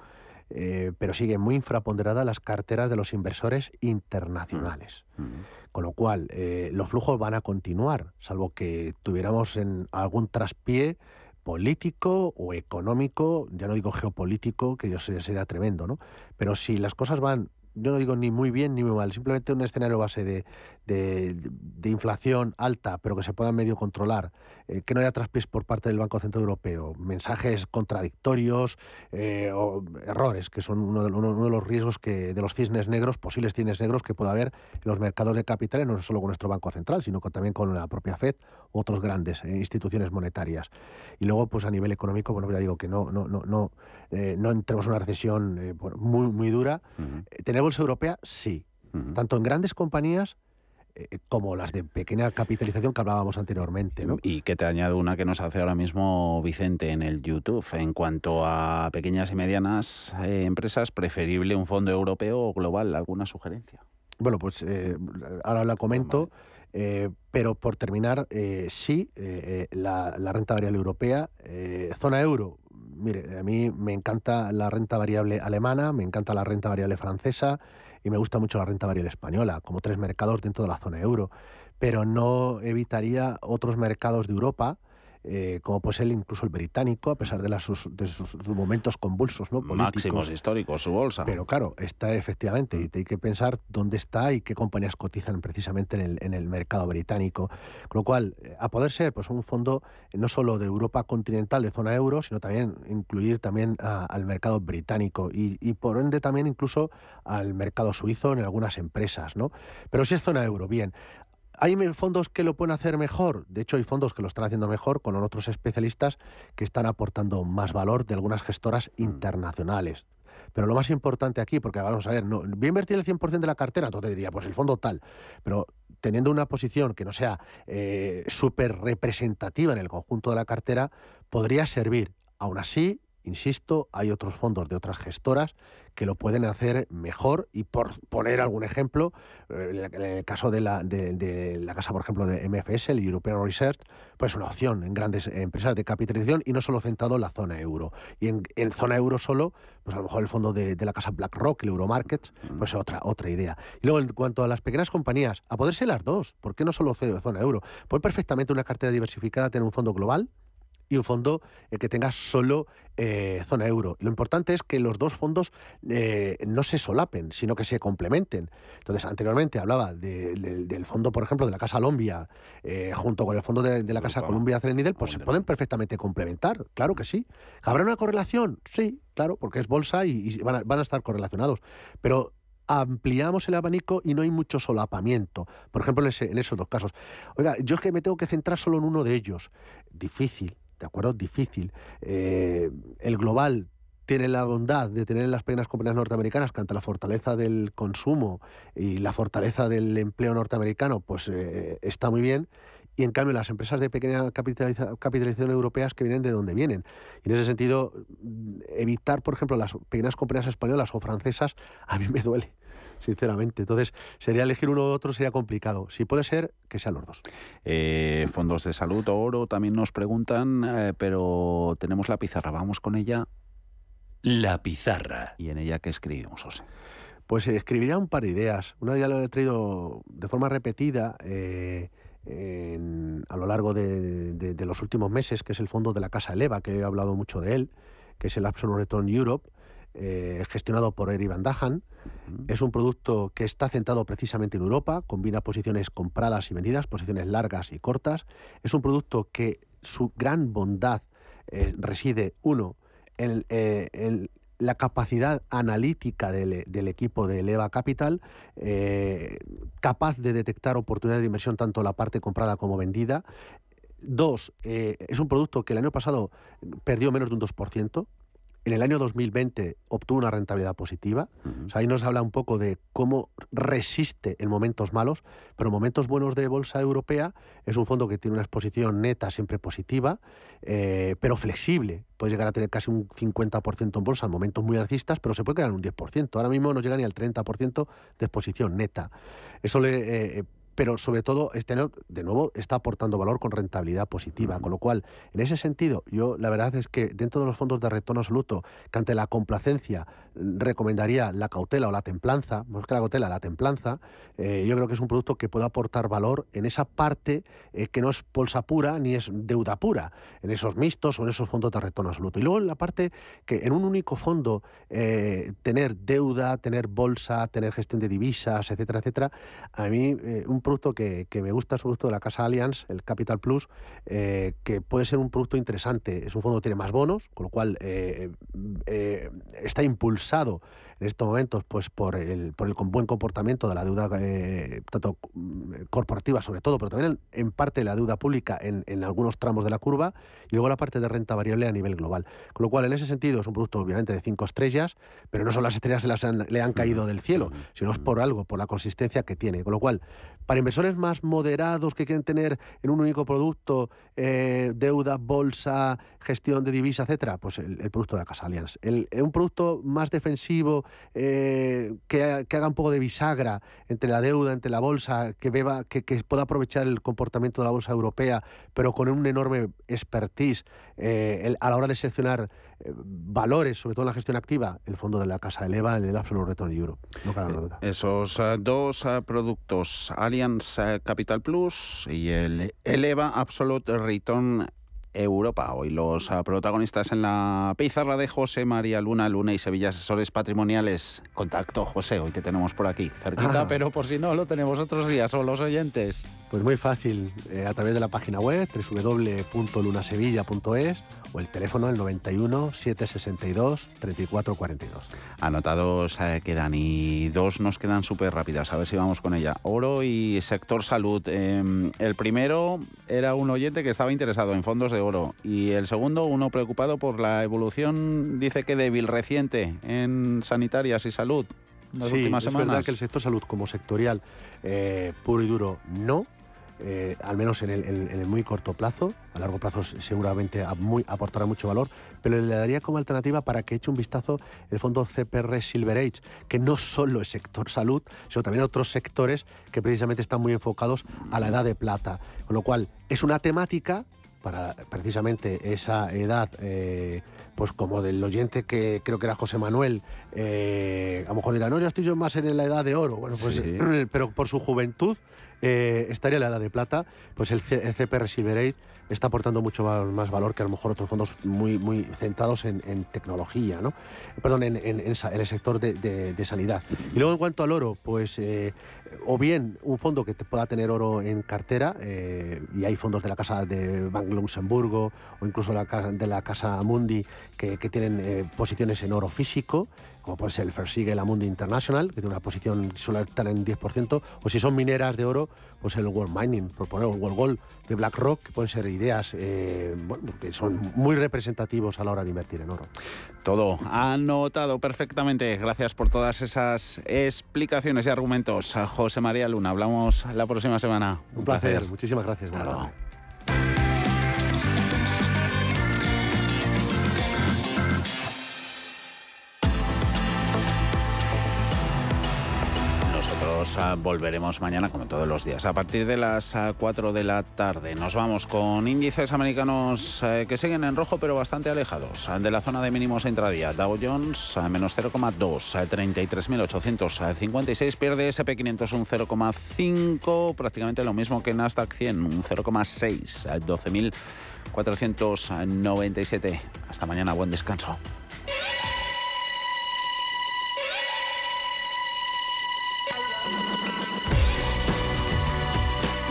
eh, pero sigue muy infraponderada las carteras de los inversores internacionales. Mm, mm. Con lo cual, eh, los flujos van a continuar, salvo que tuviéramos en algún traspié político o económico, ya no digo geopolítico, que yo sé sería tremendo, ¿no? Pero si las cosas van yo no digo ni muy bien ni muy mal, simplemente un escenario base de, de, inflación alta, pero que se pueda medio controlar, eh, que no haya traspiés por parte del Banco Central Europeo, mensajes contradictorios eh, o errores, que son uno de, uno, de, los riesgos que de los cisnes negros, posibles cisnes negros que pueda haber en los mercados de capitales, no solo con nuestro Banco Central, sino también con la propia Fed u otras grandes eh, instituciones monetarias. Y luego, pues a nivel económico, bueno, ya digo que no, no, no, no, no entremos en una recesión muy, muy dura. ¿Tener bolsa europea? Sí. Tanto en grandes compañías eh, como las de pequeña capitalización que hablábamos anteriormente. ¿no? Y que te añado una que nos hace ahora mismo Vicente en el YouTube. En cuanto a pequeñas y medianas eh, empresas, preferible un fondo europeo o global. ¿Alguna sugerencia? Bueno, pues eh, ahora la comento. pero por terminar, sí, la, la, renta variable europea, zona euro, mire, a mí me encanta la renta variable alemana, me encanta la renta variable francesa, y me gusta mucho la renta variable española, como tres mercados dentro de la zona euro, pero no evitaría otros mercados de Europa eh, como puede ser incluso el británico, a pesar de, las, sus, de sus, momentos convulsos ¿no? políticos. Máximos históricos, su bolsa. Pero claro, está efectivamente, y hay que pensar dónde está y qué compañías cotizan precisamente en el, en el mercado británico. Con lo cual, eh, a poder ser pues un fondo no solo de Europa continental, de zona euro, sino también incluir también al mercado británico y, y, por ende también incluso al mercado suizo en algunas empresas. ¿no? Pero si es zona euro, bien. ¿Hay fondos que lo pueden hacer mejor? De hecho, hay fondos que lo están haciendo mejor con otros especialistas que están aportando más valor de algunas gestoras mm. internacionales. Pero lo más importante aquí, porque vamos a ver, no, voy a invertir el 100% de la cartera, entonces te diría, pues el fondo tal. Pero teniendo una posición que no sea eh, súper representativa en el conjunto de la cartera, podría servir. Aún así, insisto, hay otros fondos de otras gestoras que lo pueden hacer mejor y por poner algún ejemplo, eh, en el caso de la, de, la casa, por ejemplo, de MFS, el European Research, pues una opción en grandes empresas de capitalización y no solo centrado en la zona euro. Y en, zona euro solo, pues a lo mejor el fondo de, la casa BlackRock, el Euromarket, pues otra, otra idea. Y luego, en cuanto a las pequeñas compañías, a poder ser las dos, ¿por qué no solo zona euro? Puede perfectamente una cartera diversificada tener un fondo global, y un fondo eh, que tenga solo eh, zona euro. Lo importante es que los dos fondos eh, no se solapen, sino que se complementen. Entonces, anteriormente hablaba del fondo, por ejemplo, de la Casa Lombia, junto con el fondo de, la Casa Columbia Threadneedle, pues se pueden perfectamente complementar, claro que sí. ¿Habrá una correlación? Sí, claro, porque es bolsa y, van, a, van a estar correlacionados. Pero ampliamos el abanico y no hay mucho solapamiento. Por ejemplo, en, en, esos dos casos. Oiga, yo es que me tengo que centrar solo en uno de ellos. Difícil. ¿De acuerdo? Difícil. Eh, el global tiene la bondad de tener las pequeñas compañías norteamericanas que ante la fortaleza del consumo y la fortaleza del empleo norteamericano, pues eh, está muy bien. Y en cambio las empresas de pequeña capitalización europeas que vienen de donde vienen. Y en ese sentido, evitar, por ejemplo, las pequeñas compañías españolas o francesas, a mí me duele sinceramente. Entonces, sería elegir uno u otro sería complicado. Si puede ser, que sean los dos. Eh, fondos de salud, oro, también nos preguntan, eh, pero tenemos la pizarra, vamos con ella. La pizarra. ¿Y en ella qué escribimos, José? Pues eh, escribiría un par de ideas. Una ya lo he traído de forma repetida. a lo largo de, los últimos meses, que es el fondo de la Casa Eleva, que he hablado mucho de él, que es el Absolute Return Europe, gestionado por Eri Van Dahan, es un producto que está centrado precisamente en Europa, combina posiciones compradas y vendidas, posiciones largas y cortas. Es un producto que su gran bondad eh, reside, uno, eh, en, la capacidad analítica del, equipo de Leva Capital, eh, capaz de detectar oportunidades de inversión tanto la parte comprada como vendida. Dos, es un producto que el año pasado perdió menos de un 2%, en el año 2020 obtuvo una rentabilidad positiva. ahí nos habla un poco de cómo resiste en momentos malos, pero en momentos buenos de bolsa europea es un fondo que tiene una exposición neta siempre positiva, eh, pero flexible. Puede llegar a tener casi un 50% en bolsa en momentos muy alcistas, pero se puede quedar en un 10%. Ahora mismo no llega ni al 30% de exposición neta. Eso le... Eh, pero sobre todo este de nuevo, está aportando valor con rentabilidad positiva. Con lo cual, en ese sentido, yo la verdad es que dentro de los fondos de retorno absoluto, que ante la complacencia recomendaría la cautela o la templanza, más que la cautela, la templanza, eh, yo creo que es un producto que puede aportar valor en esa parte eh, que no es bolsa pura ni es deuda pura, en esos mixtos o en esos fondos de retorno absoluto. Y luego en la parte que en un único fondo eh, tener deuda, tener bolsa, tener gestión de divisas, etcétera, etcétera, a mí un producto que, me gusta es un producto de la casa Allianz, el Capital Plus, que puede ser un producto interesante. Es un fondo que tiene más bonos, con lo cual está impulsado en estos momentos pues por el, por el buen comportamiento de la deuda eh, tanto mm, corporativa sobre todo, pero también en, parte la deuda pública en, en, algunos tramos de la curva y luego la parte de renta variable a nivel global. Con lo cual, en ese sentido, es un producto obviamente de cinco estrellas, pero no son las estrellas que las le han caído del cielo, sino es por algo, por la consistencia que tiene. Con lo cual, para inversores más moderados que quieren tener en un único producto eh, deuda, bolsa, gestión de divisa, etcétera, pues el, producto de la Casa Allianz. El, un producto más defensivo, eh, que, haga un poco de bisagra entre la deuda, entre la bolsa, que, beba, que, pueda aprovechar el comportamiento de la bolsa europea, pero con un enorme expertise eh, a la hora de seleccionar valores, sobre todo en la gestión activa, el fondo de la Casa eleva, el Absolute Return Euro. Esos dos productos Allianz Capital Plus y el Eleva Absolute Return Europa. Hoy los ah, protagonistas en la pizarra de José María Luna, Luna y Sevilla Asesores Patrimoniales. Contacto, José, hoy te tenemos por aquí, cerquita, ah. pero por si no, lo tenemos otros días, o los oyentes. Pues muy fácil, eh, a través de la página web www.lunasevilla.es o el teléfono el 91 762 3442. Anotados eh, quedan y dos nos quedan súper rápidas, a ver si vamos con ella. Oro y sector salud. Em, el primero era un oyente que estaba interesado en fondos de oro y el segundo uno preocupado por la evolución, dice que débil reciente en sanitarias y salud. las sí, últimas es semanas? verdad que el sector salud como sectorial eh, puro y duro no, eh, al menos en el, en- en el muy corto plazo. A largo plazo seguramente a- muy- aportará mucho valor, pero le daría como alternativa para que eche un vistazo el fondo CPR Silver Age, que no solo es sector salud, sino también otros sectores que precisamente están muy enfocados a la edad de plata. Con lo cual, es una temática para precisamente esa edad, eh, pues como del oyente que creo que era José Manuel, eh, a lo mejor dirá, no, yo estoy yo más en la edad de oro. Bueno, pues, Sí. pero por su juventud eh, estaría en la edad de plata, pues el, C- el CPR está aportando mucho más valor que a lo mejor otros fondos muy, muy centrados en, tecnología, ¿no? Perdón, en, el sector de, sanidad. Y luego en cuanto al oro, pues eh, o bien un fondo que pueda tener oro en cartera, eh, y hay fondos de la Casa de Bank Luxemburgo o incluso de la Casa Mundi que, tienen eh, posiciones en oro físico, como puede ser el Fersigue, la Mundi International, que tiene una posición estar en 10%, o si son mineras de oro, pues el World Mining, por poner el World Gold de BlackRock, que pueden ser ideas eh, bueno, que son muy representativos a la hora de invertir en oro. Todo anotado perfectamente. Gracias por todas esas explicaciones y argumentos. José María Luna, hablamos la próxima semana. Un placer, muchísimas gracias. Hasta Ah, volveremos mañana, como todos los días, a partir de las ah, 4 de la tarde. Nos vamos con índices americanos eh, que siguen en rojo, pero bastante alejados ah, de la zona de mínimos intradía. Dow Jones a menos 0,2, a 33.856. Pierde SP500 un 0,5, prácticamente lo mismo que Nasdaq 100, un 0,6, a 12.497. Hasta mañana, buen descanso.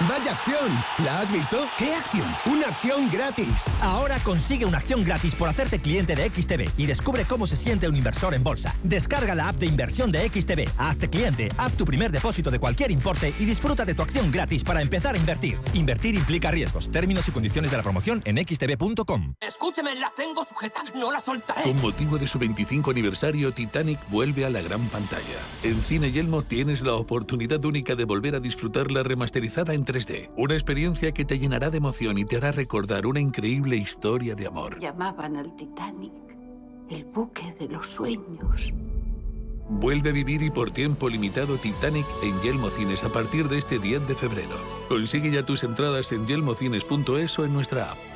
¡Vaya acción! ¿La has visto? ¿Qué acción? ¡Una acción gratis! Ahora consigue una acción gratis por hacerte cliente de XTB y descubre cómo se siente un inversor en bolsa. Descarga la app de inversión de XTB, hazte cliente, haz tu primer depósito de cualquier importe y disfruta de tu acción gratis para empezar a invertir. Invertir implica riesgos. Términos y condiciones de la promoción en xtb.com. Escúcheme, la tengo sujeta, no la soltaré. Con motivo de su 25 aniversario, Titanic vuelve a la gran pantalla. En Cine Yelmo tienes la oportunidad única de volver a disfrutar la remasterizada en 3D. Una experiencia que te llenará de emoción y te hará recordar una increíble historia de amor. Llamaban al Titanic el buque de los sueños. Vuelve a vivir y por tiempo limitado Titanic en Yelmo Cines a partir de este 10 de febrero. Consigue ya tus entradas en yelmocines.es o en nuestra app.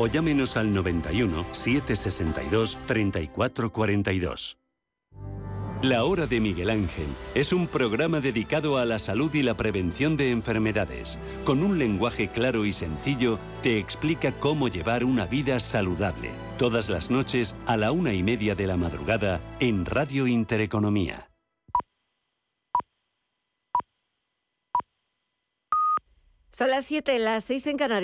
o llámenos al 91 762 3442. La Hora de Miguel Ángel es un programa dedicado a la salud y la prevención de enfermedades. Con un lenguaje claro y sencillo, te explica cómo llevar una vida saludable. Todas las noches a la una y media de la madrugada en Radio Intereconomía. Son las 7, las 6 en Canarias.